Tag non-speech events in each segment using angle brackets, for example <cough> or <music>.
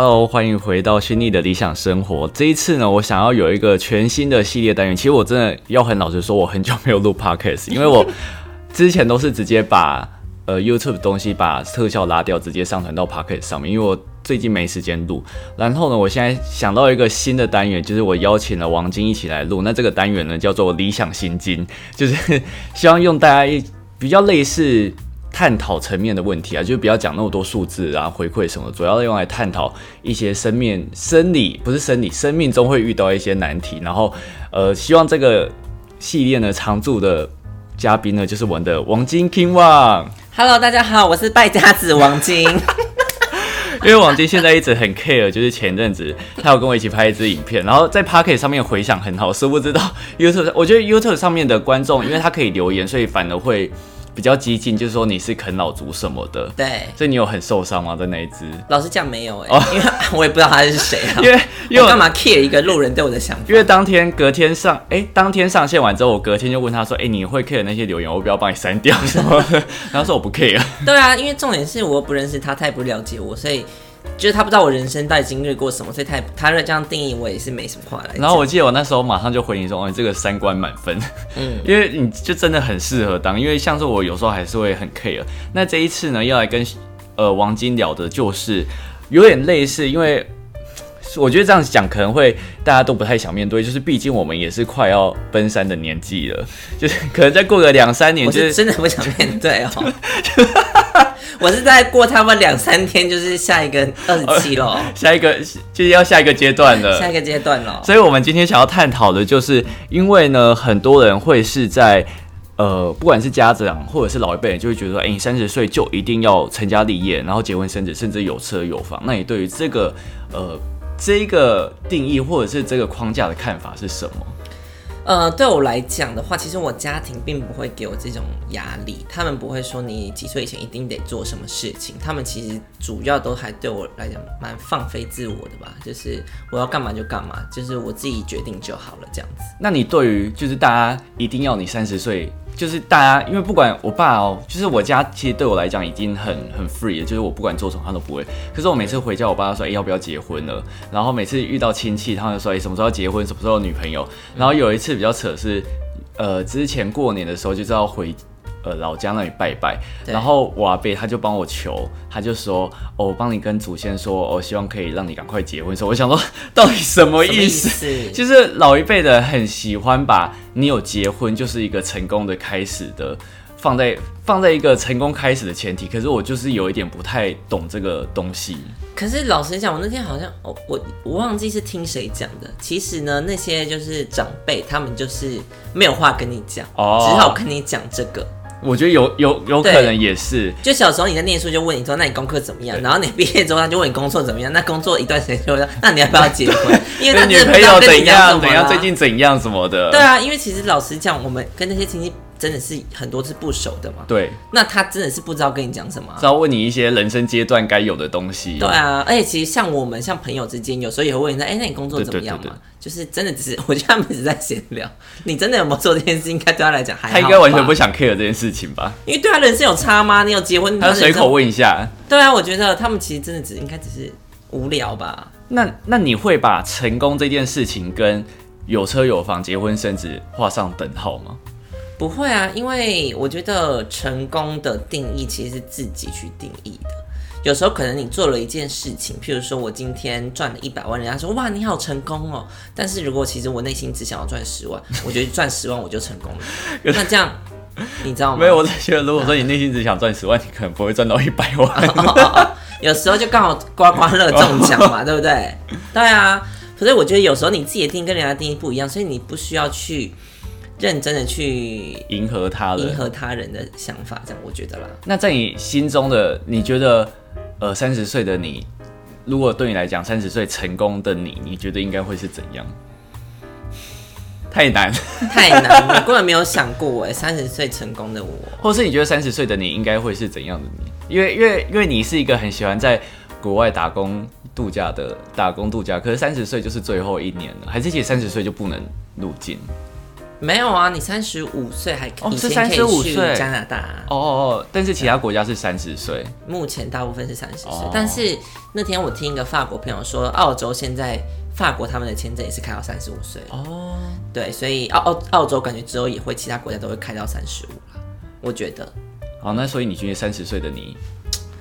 Hello，欢迎回到新力的理想生活。这一次呢，我想要有一个全新的系列单元。其实我真的要很老实说，我很久没有录 Podcast，<laughs> 因为我之前都是直接把呃 YouTube 的东西把特效拉掉，直接上传到 Podcast 上面。因为我最近没时间录。然后呢，我现在想到一个新的单元，就是我邀请了王晶一起来录。那这个单元呢，叫做理想心经，就是希望用大家一比较类似。探讨层面的问题啊，就不要讲那么多数字啊，回馈什么，主要用来探讨一些生命、生理不是生理，生命中会遇到一些难题。然后，呃，希望这个系列呢，常驻的嘉宾呢，就是我们的王晶 King Wang。Hello，大家好，我是败家子王晶。<laughs> 因为王晶现在一直很 care，就是前阵子他有跟我一起拍一支影片，然后在 Pocket 上面回响很好，殊不知道 YouTube，我觉得 YouTube 上面的观众，因为他可以留言，所以反而会。比较激进，就是说你是啃老族什么的。对，所以你有很受伤吗？在那一只？老实讲没有哎，因为我也不知道他是谁啊。<laughs> 因为因为干嘛 care 一个路人对我的想法？因为当天隔天上，哎，当天上线完之后，我隔天就问他说，哎，你会 care 那些留言，我不要帮你删掉什么？<laughs> 然后说我不 care。对啊，因为重点是我不认识他，他也不了解我，所以。就是他不知道我人生到底经历过什么，所以他他这样定义我也是没什么话来。然后我记得我那时候马上就回你说：“哦，你这个三观满分。”嗯，<laughs> 因为你就真的很适合当，因为像是我有时候还是会很 care。那这一次呢，要来跟呃王晶聊的就是有点类似，因为我觉得这样讲可能会大家都不太想面对，就是毕竟我们也是快要奔三的年纪了，<laughs> 就是可能再过个两三年，就是真的不想面对哦。<laughs> <laughs> 我是在过他们两三天，就是下一个二十七了，下一个就是要下一个阶段了，下一个阶段了。所以，我们今天想要探讨的，就是因为呢，很多人会是在呃，不管是家长或者是老一辈人，就会觉得说，哎，你三十岁就一定要成家立业，然后结婚生子，甚至有车有房。那你对于这个呃这个定义或者是这个框架的看法是什么？呃，对我来讲的话，其实我家庭并不会给我这种压力，他们不会说你几岁以前一定得做什么事情，他们其实主要都还对我来讲蛮放飞自我的吧，就是我要干嘛就干嘛，就是我自己决定就好了这样子。那你对于就是大家一定要你三十岁？就是大家，因为不管我爸哦，就是我家其实对我来讲已经很很 free 了，就是我不管做什么他都不会。可是我每次回家，我爸说：“哎，要不要结婚了？”然后每次遇到亲戚，他们说：“哎，什么时候结婚？什么时候女朋友？”然后有一次比较扯是，呃，之前过年的时候就知道回。呃，老家那里拜拜，然后我阿伯他就帮我求，他就说，哦，我帮你跟祖先说，我希望可以让你赶快结婚。说我想说，到底什么意思？就是老一辈的很喜欢把你有结婚就是一个成功的开始的，放在放在一个成功开始的前提。可是我就是有一点不太懂这个东西。可是老实讲，我那天好像，哦，我我忘记是听谁讲的。其实呢，那些就是长辈，他们就是没有话跟你讲，只好跟你讲这个。我觉得有有有可能也是，就小时候你在念书就问你说，那你功课怎么样？然后你毕业之后他就问你工作怎么样？那工作一段时间就说，那你要不要结婚？<laughs> 因为女朋友怎样怎样，最近怎样什么的。对啊，因为其实老实讲，我们跟那些亲戚。真的是很多是不熟的嘛？对，那他真的是不知道跟你讲什么，只要问你一些人生阶段该有的东西。对啊，而且其实像我们像朋友之间，有时候也会问一下：“哎，那你工作怎么样嘛？”就是真的只是，<laughs> 我觉得他们只是在闲聊。<laughs> 你真的有没有做这件事？应该对他来讲还他应该完全不想 care 这件事情吧？因为对他人生有差吗？你有结婚？他随口问一下。对啊，我觉得他们其实真的只应该只是无聊吧。那那你会把成功这件事情跟有车有房、结婚生子画上等号吗？不会啊，因为我觉得成功的定义其实是自己去定义的。有时候可能你做了一件事情，譬如说我今天赚了一百万，人家说哇你好成功哦。但是如果其实我内心只想要赚十万，我觉得赚十万我就成功了。那这样你知道吗？没有，我在觉得如果说你内心只想赚十万，你可能不会赚到一百万。<laughs> 有时候就刚好刮刮乐中奖嘛，对不对？对啊。可是我觉得有时候你自己的定义跟人家定义不一样，所以你不需要去。认真的去迎合他人，迎合他人的想法，这样我觉得啦。那在你心中的，你觉得，呃，三十岁的你，如果对你来讲，三十岁成功的你，你觉得应该会是怎样？太难，太难，我根本没有想过哎，三十岁成功的我，<laughs> 或是你觉得三十岁的你应该会是怎样的你？因为，因为，因为你是一个很喜欢在国外打工度假的，打工度假，可是三十岁就是最后一年了，还是其实三十岁就不能入境？没有啊，你三十五岁还哦是以前可以35去岁。加拿大。啊、哦哦哦，但是其他国家是三十岁。目前大部分是三十岁哦，但是那天我听一个法国朋友说，澳洲现在法国他们的签证也是开到三十五岁，哦，对，所以澳澳澳洲感觉之后也会，其他国家都会开到三十五了，我觉得。好，那所以你觉得三十岁的你，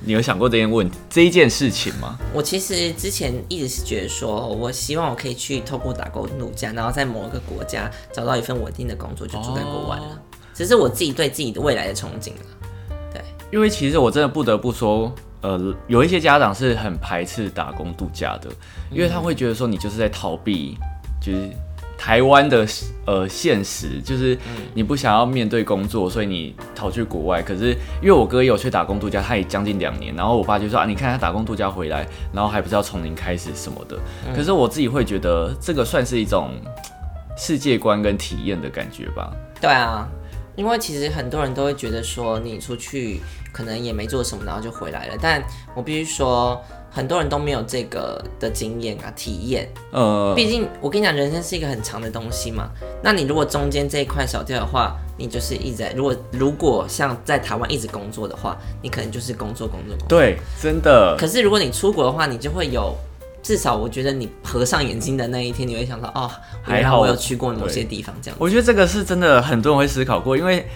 你有想过这件问题这一件事情吗？我其实之前一直是觉得说，我希望我可以去透过打工度假，然后在某一个国家找到一份稳定的工作，就住在国外了。哦只是我自己对自己的未来的憧憬了。对，因为其实我真的不得不说，呃，有一些家长是很排斥打工度假的，因为他会觉得说你就是在逃避，就是台湾的呃现实，就是你不想要面对工作，所以你逃去国外。可是因为我哥也有去打工度假，他也将近两年，然后我爸就说啊，你看他打工度假回来，然后还不是要从零开始什么的。可是我自己会觉得这个算是一种世界观跟体验的感觉吧。对啊，因为其实很多人都会觉得说，你出去可能也没做什么，然后就回来了。但我必须说，很多人都没有这个的经验啊、体验。呃，毕竟我跟你讲，人生是一个很长的东西嘛。那你如果中间这一块少掉的话，你就是一直在。如果如果像在台湾一直工作的话，你可能就是工作工作工作。对，真的。可是如果你出国的话，你就会有。至少我觉得你合上眼睛的那一天，你会想到哦，还好我有去过某些地方这样。我觉得这个是真的，很多人会思考过，因为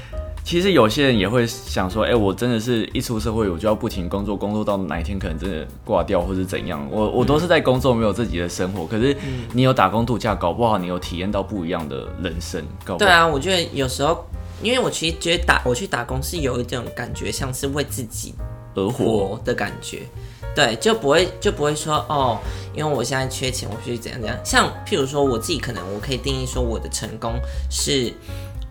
其实有些人也会想说，哎、我真的是一出社会，我就要不停工作，工作到哪一天可能真的挂掉或是怎样。我我都是在工作，没有自己的生活。可是你有打工度假，搞不好你有体验到不一样的人生，搞不好。对啊，我觉得有时候，因为我其实觉得打我去打工是有一种感觉，像是为自己而活，活的感觉。对，就不会就不会说哦，因为我现在缺钱，我必须怎样怎样。像譬如说我自己，可能我可以定义说我的成功是，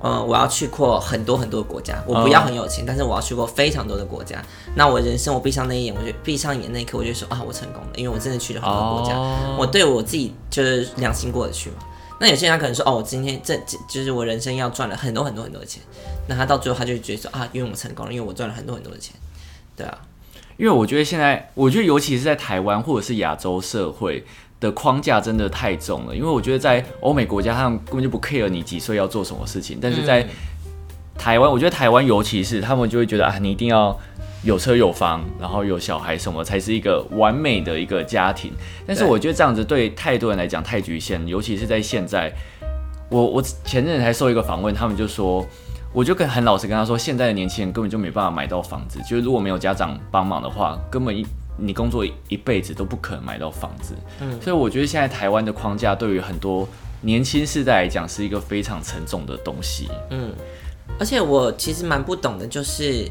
呃，我要去过很多很多的国家，我不要很有钱，但是我要去过非常多的国家。那我人生我闭上那一眼，我就闭上眼那一刻，我就说啊，我成功了，因为我真的去了很多国家，哦我对我自己就是良心过得去嘛。那有些人他可能说哦，我今天这这就是我人生要赚了很多很多很多的钱，那他到最后他就觉得说啊，因为我成功了，因为我赚了很多很多的钱，对啊。因为我觉得现在，我觉得尤其是在台湾或者是亚洲社会的框架真的太重了。因为我觉得在欧美国家，他们根本就不 care 你几岁要做什么事情，但是在台湾，我觉得台湾尤其是他们就会觉得啊，你一定要有车有房，然后有小孩什么才是一个完美的一个家庭。但是我觉得这样子对太多人来讲太局限，尤其是在现在。我我前阵子还受一个访问，他们就说，我就跟很老实跟他说，现在的年轻人根本就没办法买到房子，就是如果没有家长帮忙的话，根本一你工作一辈子都不可能买到房子。嗯，所以我觉得现在台湾的框架对于很多年轻世代来讲是一个非常沉重的东西。嗯，而且我其实蛮不懂的，就是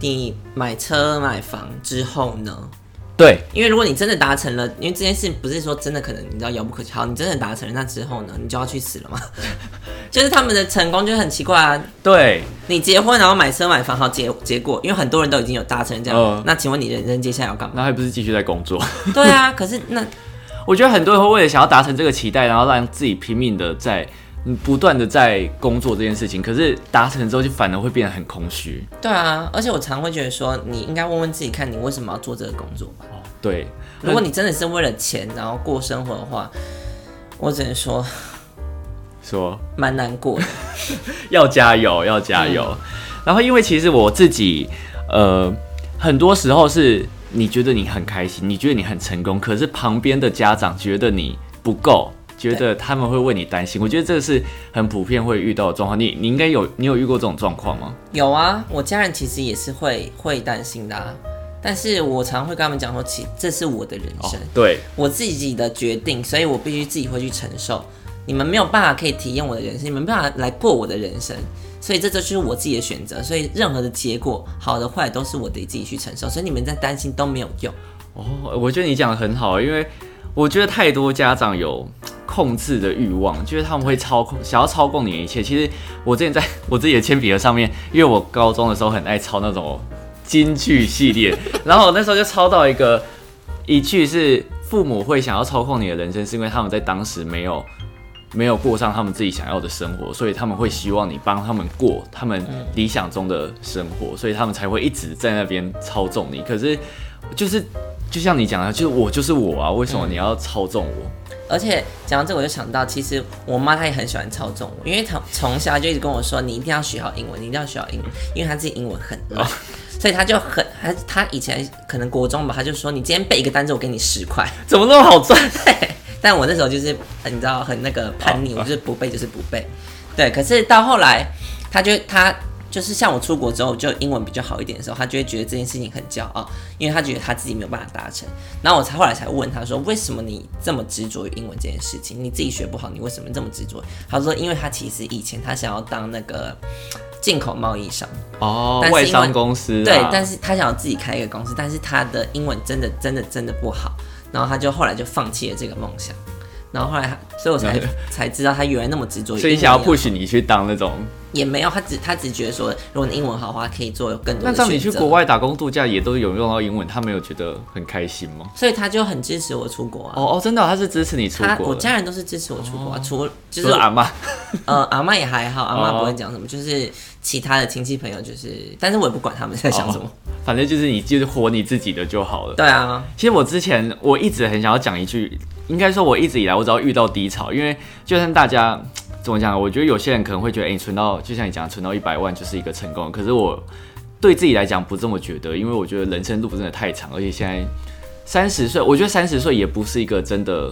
你买车买房之后呢？对，因为如果你真的达成了，因为这件事不是说真的可能你知道遥不可及，好，你真的达成了，那之后呢，你就要去死了吗？<laughs> 就是他们的成功就很奇怪啊！对，你结婚然后买车买房，好结结果，因为很多人都已经有达成这样，嗯那请问你人生接下来要干嘛？那还不是继续在工作？对啊，可是那 <laughs> 我觉得很多人会为了想要达成这个期待，然后让自己拼命的在嗯不断的在工作这件事情，可是达成之后就反而会变得很空虚。对啊，而且我常会觉得说，你应该问问自己，看你为什么要做这个工作吧。对，如果你真的是为了钱然后过生活的话，我只能说说蛮难过的。<laughs> 要加油，要加油。然后，因为其实我自己，呃，很多时候是你觉得你很开心，你觉得你很成功，可是旁边的家长觉得你不够，觉得他们会为你担心。我觉得这个是很普遍会遇到的状况。你你应该有你有遇过这种状况吗？有啊，我家人其实也是会会担心的、啊，但是我常会跟他们讲说，其这是我的人生，对，我自己的决定，所以我必须自己会去承受。你们没有办法可以体验我的人生，你们没办法来过我的人生，所以这就是我自己的选择。所以任何的结果，好的坏的，都是我得自己去承受。所以你们在担心都没有用。哦，我觉得你讲的很好，因为我觉得太多家长有控制的欲望，就是他们会操控，想要操控你的一切。其实我之前在 <laughs> 我自己的铅笔盒上面，因为我高中的时候很爱抄那种京剧系列，<laughs> 然后我那时候就抄到一个一句是父母会想要操控你的人生，是因为他们在当时没有。没有过上他们自己想要的生活，所以他们会希望你帮他们过他们理想中的生活，所以他们才会一直在那边操纵你。可是，就是就像你讲的，就是我就是我啊，为什么你要操纵我？而且讲到这，我就想到，其实我妈她也很喜欢操纵我，因为她从小就一直跟我说，你一定要学好英文，你一定要学好英文，因为她自己英文很烂，<laughs> 所以她就很，她她以前可能国中吧，她就说，你今天背一个单词，我给你十块。<laughs> 怎么那么好赚？对，<laughs> 但我那时候就是你知道很那个叛逆，我就是不背就是不背。对，可是到后来，她就她。就是像我出国之后，就英文比较好一点的时候，他就会觉得这件事情很骄傲，因为他觉得他自己没有办法达成。然后我才后来才问他说，为什么你这么执着于英文这件事情？你自己学不好，你为什么这么执着？他说，因为他其实以前他想要当那个 <tsk> 进口贸易商哦，外商公司对，但是他想要自己开一个公司，但是他的英文真的真的真的不好，然后他就后来就放弃了这个梦想。然后后来，所以我才才知道他原来那么执着。所以想要 push 你去当那种，也没有，他只他只觉得说，如果你英文好的话，可以做更多。那这样你去国外打工度假也都有用到英文，他没有觉得很开心吗？所以他就很支持我出国啊。哦哦，真的，他是支持你出国。我家人都是支持我出国，除就是阿妈，呃，阿妈也还好，阿妈不会讲什么，就是其他的亲戚朋友就是，但是我也不管他们在想什么，反正就是你就是活你自己的就好了。对啊，其实我之前我一直很想要讲一句。应该说，我一直以来我只要遇到低潮，因为就算大家怎么讲，我觉得有些人可能会觉得，哎，你存到就像你讲，存到一百万就是一个成功。可是我对自己来讲不这么觉得，因为我觉得人生路真的太长，而且现在三十岁，我觉得三十岁也不是一个真的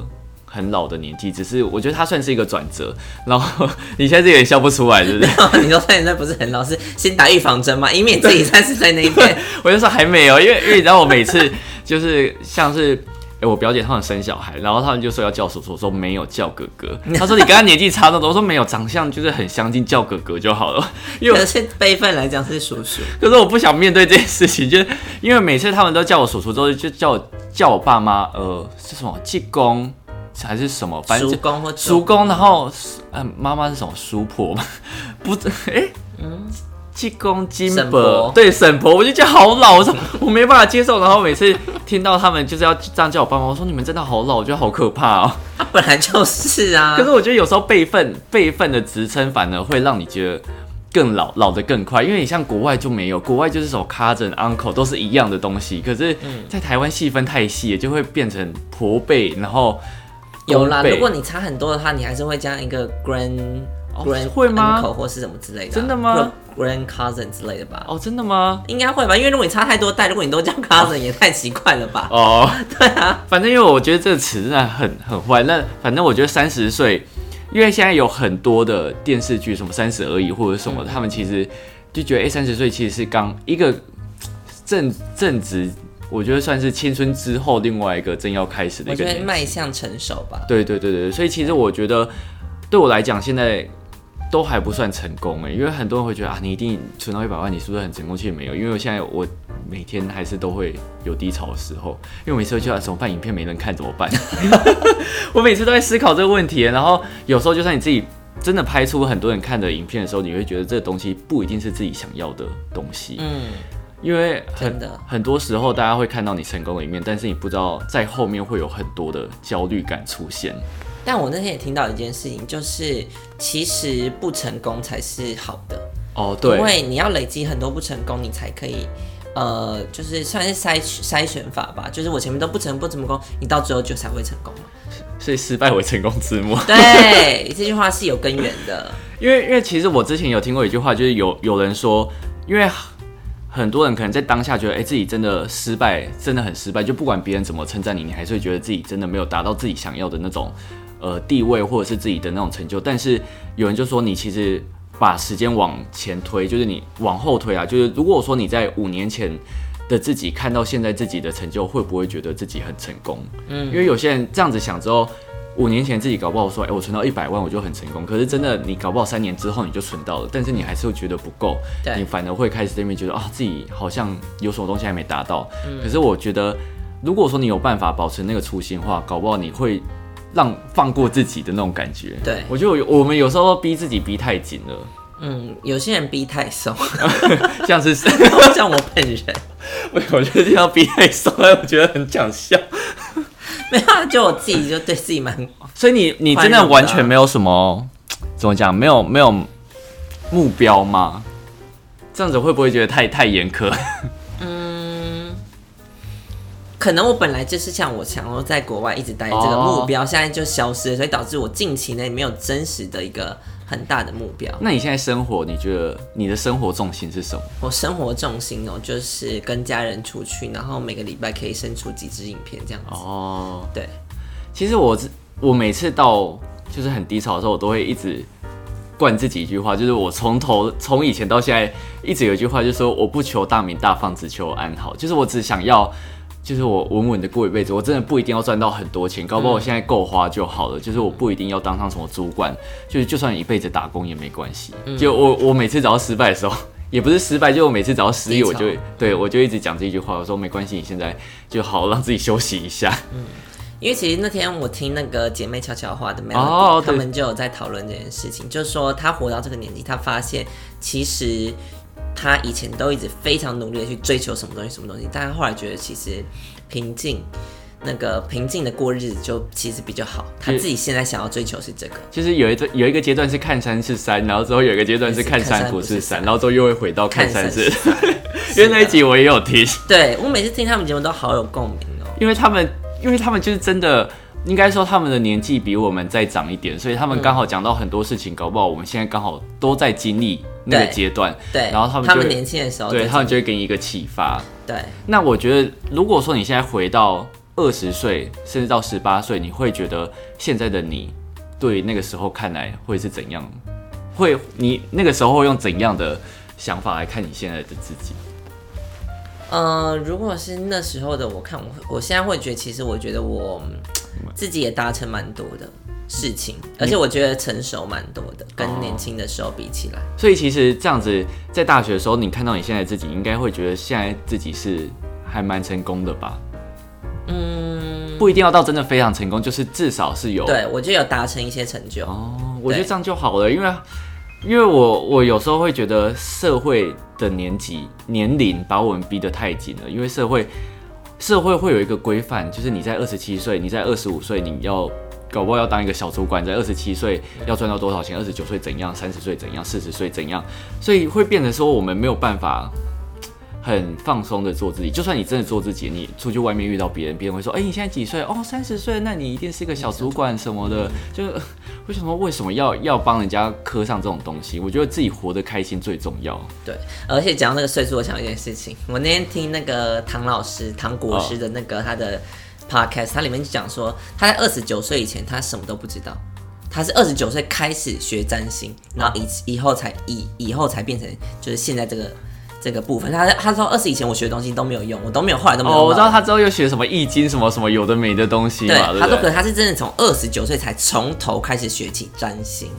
很老的年纪，只是我觉得他算是一个转折。然后 <laughs> 你现在有点笑不出来，对不对？<laughs> 你说三十岁不是很老，是先打预防针嘛，以免自己三十岁那一天。<laughs> 我就说还没有，因为因为你知道我每次就是像是。哎，我表姐他们生小孩，然后他们就说要叫叔叔，说没有叫哥哥。他说你跟他年纪差那么多，我说没有，长相就是很相近，叫哥哥就好了。因为是辈分来讲是叔叔，可是我不想面对这件事情，就是因为每次他们都叫我叔叔之后，就叫我叫我爸妈，呃，是什么继公还是什么，反正叔公或叔公，然后嗯，妈妈是什么叔婆吗？<laughs> 不，哎，嗯。济公金伯，对沈婆，我就觉得好老，我说我没办法接受。然后每次听到他们就是要这样叫我爸妈，我说你们真的好老，我觉得好可怕哦。他 <laughs> 本来就是啊，可是我觉得有时候辈分辈分的职称反而会让你觉得更老，老的更快。因为你像国外就没有，国外就是什么 cousin uncle 都是一样的东西。可是，在台湾细分太细，就会变成婆辈，然后有啦。如果你差很多的话，你还是会加一个 grand grand 会吗？或是什么之类的？真的吗？Grand cousin 之类的吧？哦，真的吗？应该会吧，因为如果你差太多代，如果你都叫 <laughs> cousin，也太奇怪了吧？哦，<laughs> 对啊，反正因为我觉得这个词真的很很坏。那反正我觉得三十岁，因为现在有很多的电视剧，什么三十而已或者什么，他们其实就觉得，哎，三十岁其实是刚一个正正值，我觉得算是青春之后另外一个正要开始的一个迈向成熟吧。对对对对，所以其实我觉得对我来讲，现在。都还不算成功哎，因为很多人会觉得啊，你一定存到一百万，你是不是很成功？其实没有，因为我现在我每天还是都会有低潮的时候，因为我每次就要怎么办？影片没人看怎么办？<laughs> 我每次都在思考这个问题。然后有时候就算你自己真的拍出很多人看的影片的时候，你会觉得这个东西不一定是自己想要的东西。嗯，因为很很多时候大家会看到你成功的一面，但是你不知道在后面会有很多的焦虑感出现。但我那天也听到一件事情，就是其实不成功才是好的哦，对，因为你要累积很多不成功，你才可以，呃，就是算是筛筛选法吧，就是我前面都不成不成功，你到最后就才会成功嘛所以失败为成功之母。对，<laughs> 这句话是有根源的。因为因为其实我之前有听过一句话，就是有有人说，因为很多人可能在当下觉得，哎，自己真的失败，真的很失败，就不管别人怎么称赞你，你还是会觉得自己真的没有达到自己想要的那种。呃，地位或者是自己的那种成就，但是有人就说你其实把时间往前推，就是你往后推啊，就是如果说你在五年前的自己看到现在自己的成就，会不会觉得自己很成功？嗯，因为有些人这样子想之后，五年前自己搞不好说，哎，我存到一百万我就很成功，可是真的你搞不好三年之后你就存到了，但是你还是会觉得不够，你反而会开始这边觉得啊，自己好像有什么东西还没达到。可是我觉得，如果说你有办法保持那个初心的话，搞不好你会。让放过自己的那种感觉，对我觉得我们有时候逼自己逼太紧了，嗯，有些人逼太松，<laughs> 像是 <laughs> 像我本人，<laughs> 我我觉得这样逼太松，我觉得很讲笑。没有，就我自己就对自己蛮，所以你你真的完全没有什么怎么讲，没有没有目标吗？这样子会不会觉得太太严苛？嗯可能我本来就是像我想要在国外一直待这个哦目标，现在就消失了，所以导致我近期内没有真实的一个很大的目标。那你现在生活，你觉得你的生活重心是什么？我生活重心哦，就是跟家人出去，然后每个礼拜可以生出几支影片这样子。哦，对，其实我我每次到就是很低潮的时候，我都会一直灌自己一句话，就是我从头从以前到现在一直有一句话，就是说我不求大名大放，只求安好。就是我只想要，就是我稳稳的过一辈子。我真的不一定要赚到很多钱，搞不好我现在够花就好了。就是我不一定要当上什么主管，就是就算一辈子打工也没关系。就我我每次只要失败的时候。也不是失败，就我每次只要失意，我就对我就一直讲这句话，我说没关系，你现在就好好让自己休息一下。嗯因为其实那天我听那个姐妹悄悄话的 Melody，、哦他们就有在讨论这件事情，就是说她活到这个年纪，她发现其实她以前都一直非常努力的去追求什么东西，什么东西，但他后来觉得其实平静。那个平静的过日子就其实比较好，他自己现在想要追求是这个，就是有一个有一个阶段是看山是山，然后之后有一个阶段是看山不是山，然后之后又会回到看山是山 <laughs> 因为那一集我也有听，对我每次听他们节目都好有共鸣哦。因为他们因为他们就是真的。应该说他们的年纪比我们再长一点，所以他们刚好讲到很多事情，搞不好我们现在刚好都在经历那个阶段，对，然后他们他们年轻的时候对，他们就会给你一个启发。对，那我觉得，如果说你现在回到二十岁，甚至到十八岁，你会觉得现在的你对那个时候看来会是怎样？会你那个时候会用怎样的想法来看你现在的自己？呃，如果是那时候的我看，我我现在会觉得，其实我觉得我嗯自己也达成蛮多的事情，而且我觉得成熟蛮多的，跟年轻的时候比起来。所以其实这样子，在大学的时候，你看到你现在自己，应该会觉得现在自己是还蛮成功的吧？嗯，不一定要到真的非常成功，就是至少是有对，我就有达成一些成就。哦，我觉得这样就好了，因为因为我我有时候会觉得社会的年纪年龄把我们逼得太紧了，因为社会社会会有一个规范，就是你在二十七岁，你在二十五岁你要搞不好要当一个小主管，在二十七岁要赚到多少钱，二十九岁怎样，三十岁怎样，四十岁怎样，所以会变成说我们没有办法。很放松的做自己，就算你真的做自己，你出去外面遇到别人，别人会说：“哎、你现在几岁？哦，三十岁，那你一定是一个小主管什么的。”就 <laughs> 为什么为什么要要帮人家刻上这种东西？我觉得自己活得开心最重要。对，而且讲到那个岁数，我想一件事情，我那天听那个唐老师、唐国师的那个他的 podcast，他里面就讲说，他在二十九岁以前，他什么都不知道。他是二十九岁开始学占星，然后以以后才以以后才变成就是现在这个这个部分。他他说二十以前我学的东西都没有用，我都没有，后来都没有哦，我知道他之后又学什么易经什么什么有的没的东西对，嘛，对他说可？能他是真的从二十九岁才从头开始学起占星，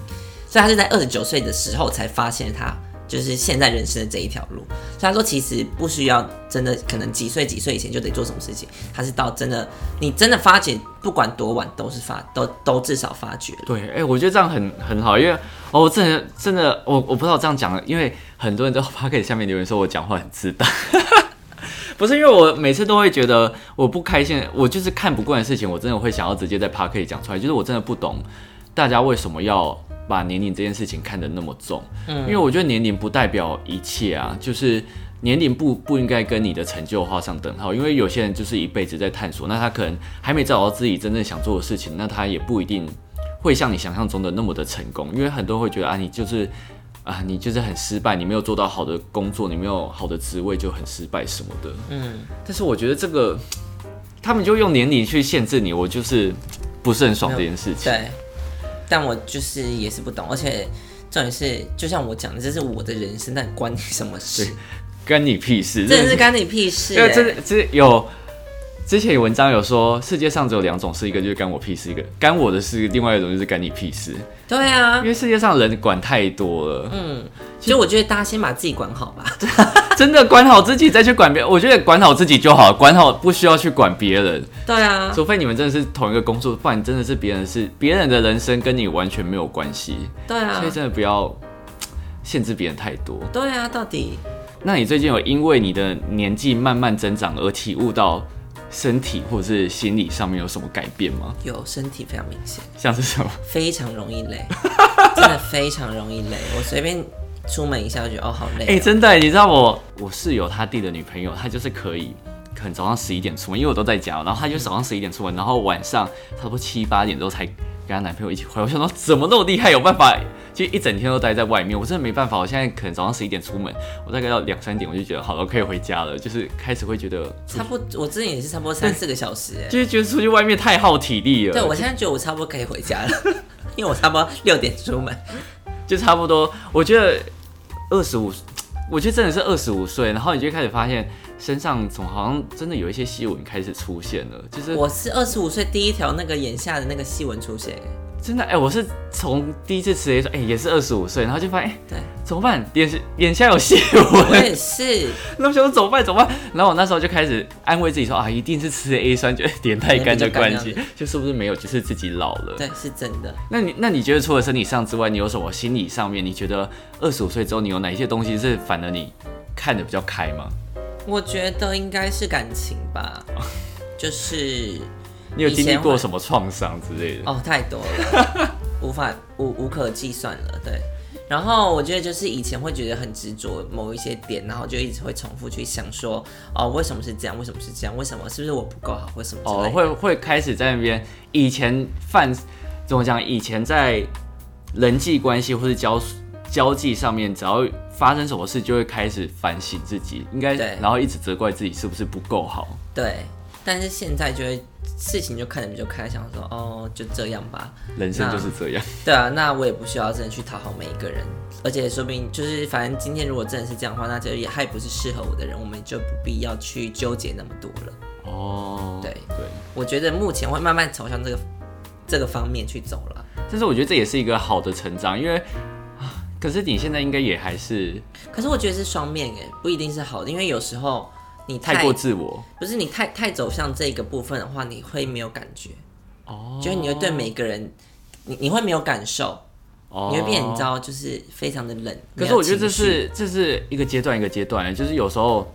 所以他是在二十九岁的时候才发现他就是现在人生的这一条路。所以他说其实不需要真的可能几岁几岁以前就得做什么事情，他是到真的你真的发觉不管多晚都是发都都至少发觉。对，哎、我觉得这样很很好，因为哦，我真的真的，我我不知道这样讲，因为很多人在 p o c a s t 下面留言说我讲话很自大，<laughs> 不是因为我每次都会觉得我不开心，我就是看不惯的事情，我真的会想要直接在 p o c a s t 讲出来，就是我真的不懂大家为什么要把年龄这件事情看得那么重，嗯，因为我觉得年龄不代表一切啊，就是。年龄不不应该跟你的成就画上等号，因为有些人就是一辈子在探索，那他可能还没找到自己真正想做的事情，那他也不一定会像你想象中的那么的成功，因为很多人会觉得啊，你就是啊，你就是很失败，你没有做到好的工作，你没有好的职位就很失败什么的。嗯，但是我觉得这个，他们就用年龄去限制你，我就是不是很爽这件事情。对，但我就是也是不懂，而且重点是就像我讲的，这是我的人生，但关你什么事？关你屁事！真的是关你屁事、这欸！这有之前有文章有说，世界上只有两种事，一个就是干我屁事，一个干我的事，另外一种就是干你屁事。对啊。因，为世界上人管太多了，嗯，其实我觉得大家先把自己管好吧。<laughs> 真的管好自己再去管别人，我觉得管好自己就好，管好不需要去管别人，对啊，除非你们真的是同一个工作，不然真的是别人是别人的人生跟你完全没有关系，对啊。所以，真的不要限制别人太多。对啊，到底。那你最近有因为你的年纪慢慢增长而体悟到身体或者是心理上面有什么改变吗？有身体非常明显，像是什么？非常容易累，<laughs> 真的非常容易累。我随便出门一下就觉得哦好累哎、哦、真的，你知道我我室友他弟的女朋友，她就是可以可能早上十一点出门，因为我都在家，然后她就早上十一点出门，然后晚上差不多七八点之后才跟她男朋友一起回来。我想说怎么那么厉害，有办法就一整天都待在外面？我真的没办法。我现在可能早上十一点出门，我大概到两三点我就觉得好了，可以回家了。就是开始会觉得差不多，我之前也是差不多三四个小时，哎，就是觉得出去外面太耗体力了。对我现在觉得我差不多可以回家了，因为我差不多六点出门，就差不多。我觉得二十五，我觉得真的是二十五岁，然后你就开始发现。身上总好像真的有一些细纹开始出现了，就是我是二十五岁第一条那个眼下的那个细纹出现，真的哎，我是从第一次吃 A 酸哎也是二十五岁，然后就发现哎对。怎么办，眼眼下有细纹，我也是，<laughs> 那我想说怎么办怎么办，然后我那时候就开始安慰自己说啊一定是吃 A 酸就脸太干的关系，就是不是没有就是自己老了，对是真的。那你那你觉得除了身体上之外，你有什么心理上面你觉得二十五岁之后你有哪一些东西是反而你看的比较开吗？我觉得应该是感情吧，就是你有经历过什么创伤之类的？哦，太多了，<laughs> 无法无无可计算了。对，然后我觉得就是以前会觉得很执着某一些点，然后就一直会重复去想说，哦，为什么是这样？为什么是这样？为什么是不是我不够好？为什么？哦，会会开始在那边以前犯怎么讲？以前在人际关系或是交交际上面，只要发生什么事就会开始反省自己，应该，然后一直责怪自己是不是不够好。对，但是现在就会事情就看着就开，想说哦，就这样吧，人生就是这样。对啊，那我也不需要真的去讨好每一个人，而且说不定就是反正今天如果真的是这样的话，那就也还不是适合我的人，我们就不必要去纠结那么多了。哦，对对，我觉得目前会慢慢朝向这个这个方面去走了。但是我觉得这也是一个好的成长，因为。可是你现在应该也还是，可是我觉得是双面哎，不一定是好的，因为有时候你太过自我，不是你太太走向这个部分的话，你会没有感觉哦，就是你会对每个人，你你会没有感受，哦，你会变，你知道，就是非常的冷。可是我觉得这是这是一个阶段一个阶段，就是有时候，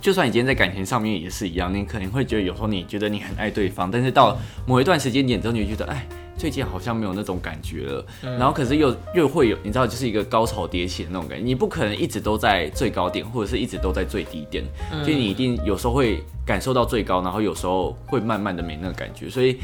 就算你今天在感情上面也是一样，你可能会觉得有时候你觉得你很爱对方，但是到某一段时间点之后，你就觉得哎。最近好像没有那种感觉了，然后可是又又会有，你知道，就是一个高潮迭起的那种感觉。你不可能一直都在最高点，或者是一直都在最低点，所以你一定有时候会感受到最高，然后有时候会慢慢的没那个感觉。所以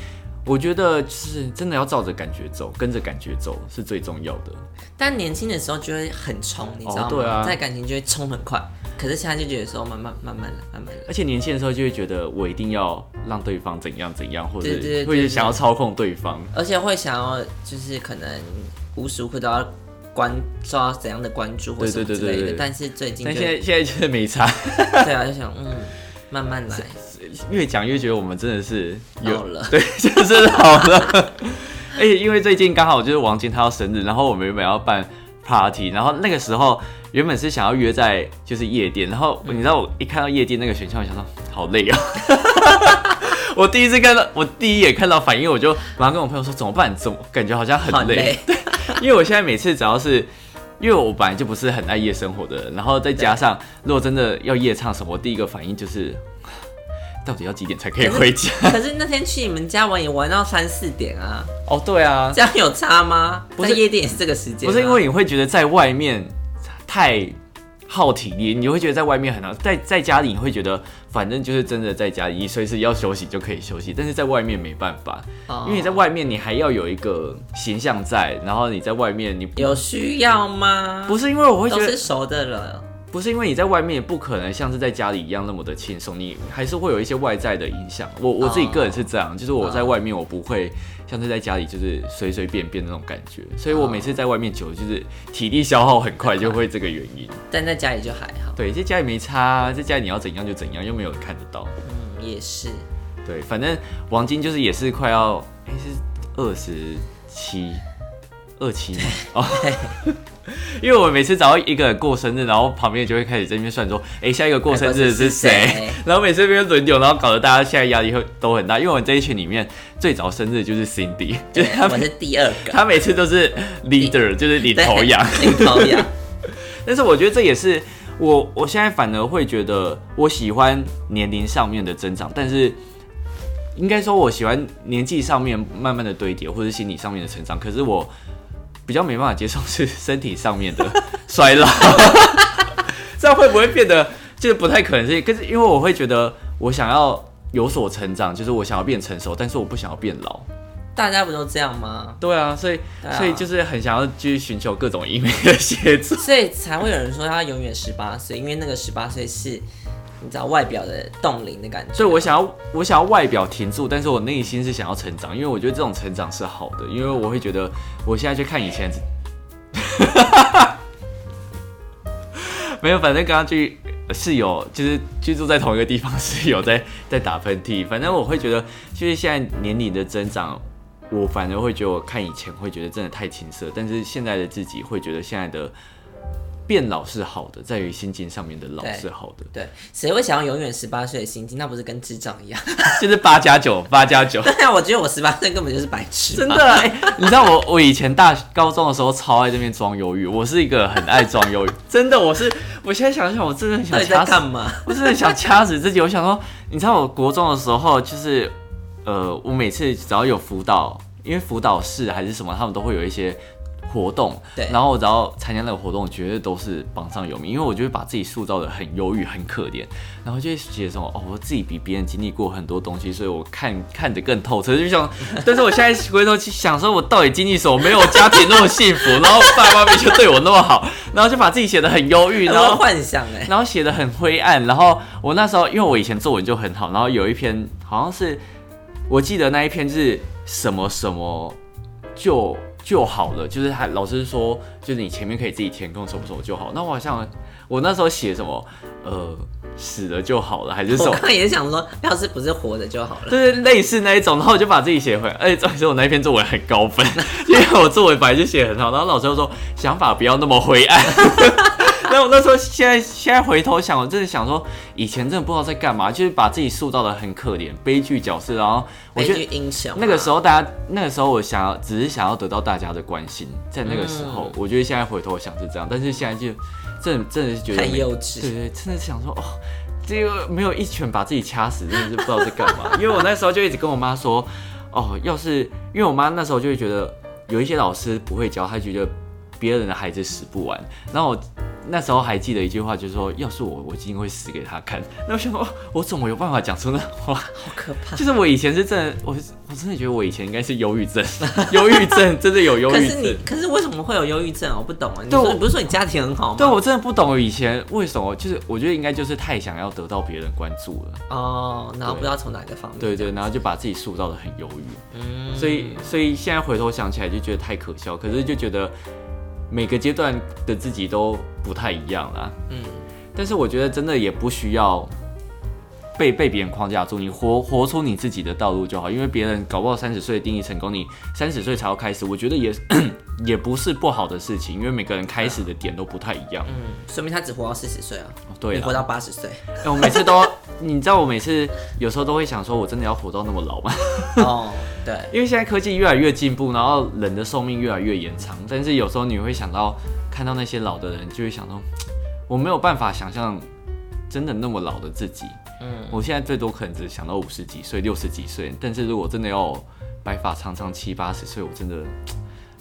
我觉得就是真的要照着感觉走，跟着感觉走是最重要的。但年轻的时候就会很冲，你知道吗？在感情就会冲很快。可是现在就觉得说慢慢慢慢的慢慢的，而且年轻的时候就会觉得我一定要让对方怎样怎样，或者会想要操控对方，而且会想要就是可能无时无刻都要关受到怎样的关注或什么之类的。但是最近，但现在现在就是没差。<laughs> 对啊，就想嗯，慢慢来。<laughs> 越讲越觉得我们真的是有了，<laughs> 对，就是好了。而且因为最近刚好就是王晶他要生日，然后我们原本要办 party，然后那个时候。原本是想要约在就是夜店，然后你知道我一看到夜店那个选项，我想说好累啊！<laughs> 我第一次看到，我第一眼看到反应，我就马上跟我朋友说怎么办？怎么感觉好像很累？对，<laughs> 因为我现在每次只要是，因为我本来就不是很爱夜生活的人，然后再加上如果真的要夜唱什么，第一个反应就是到底要几点才可以回家？<laughs> 可是那天去你们家玩也玩到三四点啊！哦，对啊，这样有差吗？不是夜店也是这个时间？不是因为你会觉得在外面。太耗体力，你会觉得在外面很难，在在家里你会觉得反正就是真的在家里，你随时要休息就可以休息，但是在外面没办法，因为你在外面你还要有一个形象在，然后你在外面你有需要吗？不是因为我会觉得是熟的了。不是因为你在外面也不可能像是在家里一样那么的轻松，你还是会有一些外在的影响。我我自己个人是这样，就是我在外面我不会像是在家里就是随随便便那种感觉，所以我每次在外面久就是体力消耗很快，就会这个原因。但在家里就还好。对，在家里没差，在家里你要怎样就怎样，又没有人看得到。嗯，也是。对，反正王晶就是也是快要哎是二十七。二七嘛，<laughs> 哦，<laughs> 因为我每次找到一个人过生日，然后旁边就会开始在那边算说，哎，下一个过生日的是谁？<laughs> 然后每次这边轮流，然后搞得大家现在压力会都很大。因为我们这一群里面最早生日就是 Cindy，就是他们是第二个，他每次都是 leader，就是领头羊，<laughs> 领头羊。<laughs> 但是我觉得这也是我，我现在反而会觉得我喜欢年龄上面的增长，但是应该说我喜欢年纪上面慢慢的堆叠，或者心理上面的成长。可是我。比较没办法接受是身体上面的 <laughs> 衰老，这样会不会变得就是不太可能？是可是因为我会觉得我想要有所成长，就是我想要变成熟，但是我不想要变老。大家不都这样吗？对啊，所以、啊所以就是很想要继续寻求各种医美的协助。所以才会有人说他永远十八岁，因为那个十八岁是你知道外表的冻龄的感觉。所以我想要我想要外表停住，但是我内心是想要成长，因为我觉得这种成长是好的，因为我会觉得我现在去看以前，<laughs> 没有，反正刚刚去室友就是居住在同一个地方，是有在在打喷嚏，反正我会觉得就是现在年龄的增长。我反而会觉得，我看以前会觉得真的太青涩，但是现在的自己会觉得现在的变老是好的，在于心境上面的老是好的，对，谁会想要永远十八岁的心境？那不是跟智障一样？就是八加九，八加九。对啊，我觉得我十八岁根本就是白痴。真的，哎、你知道我我以前大高中的时候超爱这边装忧郁，我是一个很爱装忧郁，<laughs> 真的，我是我现在想想，我真的很想掐死？我真的想掐死自己。我想说，你知道我国中的时候，就是呃，我每次只要有辅导，因为辅导室还是什么，他们都会有一些活动，对然后我只要参加那个活动，绝对都是榜上有名，因为我就会把自己塑造的很忧郁、很可怜，然后就会觉得说，哦，我自己比别人经历过很多东西，所以我看 <laughs> 看得更透彻，就想，但是我现在回头去想说，我到底经历什么？没有家庭那么幸福，然后爸爸妈妈就对我那么好，然后就把自己写的很忧郁，然后然后幻想哎、然后写的很灰暗，然后我那时候因为我以前作文就很好，然后有一篇好像是我记得那一篇是什么什么就就好了，就是还老师说就是你前面可以自己填空什么什么就好。那我好像我那时候写什么呃死了就好了还是什么我刚。也想说，要是不是活着就好了。就是，类似那一种，然后我就把自己写回来，而且重点是我那一篇作文很高分，<laughs> 因为我作文本来就写得很好，然后老师就说想法不要那么灰暗。然后我那时候现在现在回头想，我真的想说，以前真的不知道在干嘛，就是把自己塑造的很可怜，悲剧角色，然后我悲觉得剧英雄啊、那个时候大家那个时候我想要只是想要得到大家的关心，在那个时候，我觉得现在回头想是这样，但是现在就真的真的是觉得没很幼稚。对对，真的是想说哦，这个没有一拳把自己掐死，真的是不知道在干嘛。<laughs> 因为我那时候就一直跟我妈说，哦，要是因为我妈那时候就会觉得有一些老师不会教，她觉得别人的孩子死不完。然后我那时候还记得一句话，就是说，要是我，我一定会死给他看。<laughs> 那我想说，哦我怎么有办法讲出那话？好可怕。就是我以前是真的，我我真的觉得我以前应该是忧郁症，<laughs> 忧郁症真的有忧郁症可是你，。可是为什么会有忧郁症啊？我不懂啊。你对你不是说你家庭很好吗？对，我真的不懂以前为什么，就是我觉得应该就是太想要得到别人关注了。哦，然后不知道从哪个方面。对对，然后就把自己塑造的很忧郁，嗯，所以所以现在回头想起来就觉得太可笑，可是就觉得每个阶段的自己都不太一样啦。嗯，但是我觉得真的也不需要被被别人框架住，你活活出你自己的道路就好，因为别人搞不好三十岁定义成功，你三十岁才要开始，我觉得也也不是不好的事情，因为每个人开始的点都不太一样。嗯，说明他只活到四十岁啊，哦对活到八十岁。哎我每次都，<laughs> 你知道我每次有时候都会想说，我真的要活到那么老吗？哦，<laughs> 对，因为现在科技越来越进步，然后人的寿命越来越延长，但是有时候你会想到看到那些老的人，就会想到，<tsk> 我没有办法想象真的那么老的自己。嗯，我现在最多可能只想到五十几岁、六十几岁，但是如果真的要白发苍苍七八十岁，我真的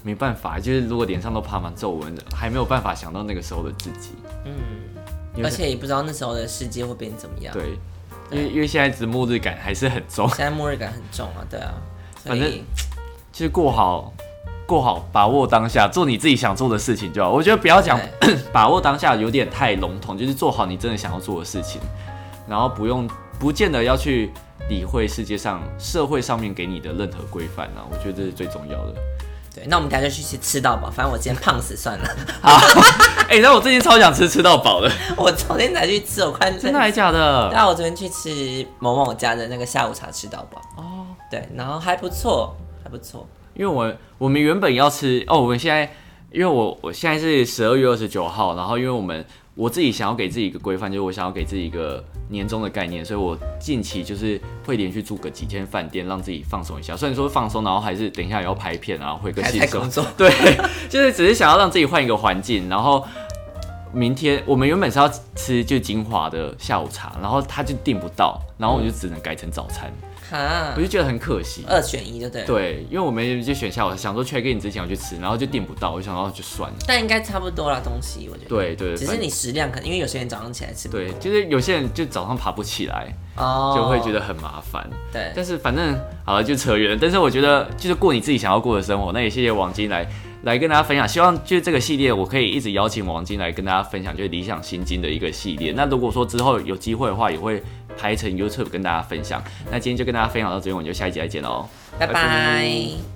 没办法。就是如果脸上都爬满皱纹的，还没有办法想到那个时候的自己。嗯，而且也不知道那时候的世界会变怎么样。，对，因为因为现在只末日感还是很重，现在末日感很重啊，对啊，所反正以就是过好。过好，把握当下，做你自己想做的事情就好。我觉得不要讲 <coughs> 把握当下有点太笼统，就是做好你真的想要做的事情，然后不用不见得要去理会世界上社会上面给你的任何规范啊。我觉得这是最重要的。对，那我们等下就去吃吃到饱，反正我今天胖死算了。<laughs> 好 <laughs> 哎、那我最近超想吃吃到饱的，<laughs> 我昨天才去吃，我快真的还假对的？啊，我昨天去吃某某家的那个下午茶吃到饱，哦，对，然后还不错，还不错。因为我我们原本要吃哦，我们现在因为我我现在是十二月二十九号，然后因为我们我自己想要给自己一个规范，就是我想要给自己一个年终的概念，所以我近期就是会连续住个几天饭店，让自己放松一下。虽然说放松，然后还是等一下也要拍片啊，回个还信息在工作，<laughs> 对，就是只是想要让自己换一个环境，然后明天我们原本是要吃就金华的下午茶，然后他就订不到，然后我就只能改成早餐。哈我，就觉得很可惜。二选一就对了。对，因为我们就选下我想说 check in 之前我去吃，然后就订不到，我就想到就算了。但应该差不多啦，东西我觉得。对对，反只是你食量可能，因为有些人早上起来吃不对，就是有些人就早上爬不起来，哦，就会觉得很麻烦。对，但是反正好了，就扯远了。但是我觉得就是过你自己想要过的生活。那也谢谢王晶来来跟大家分享。希望就是这个系列，我可以一直邀请王晶来跟大家分享，就是理想心经的一个系列。那如果说之后有机会的话，也会拍成 YouTube 跟大家分享。那今天就跟大家分享到这边，我们就下一集再见喽。拜拜拜。